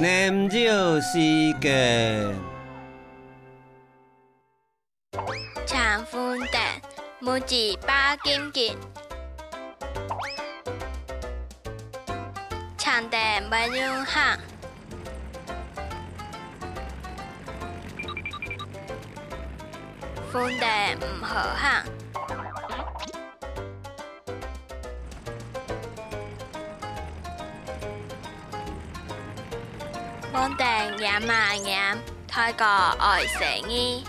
念咒时间，长风蛋，木子八斤斤，长蛋不用行，风蛋唔好行，风蛋也嘛也，太过爱死你。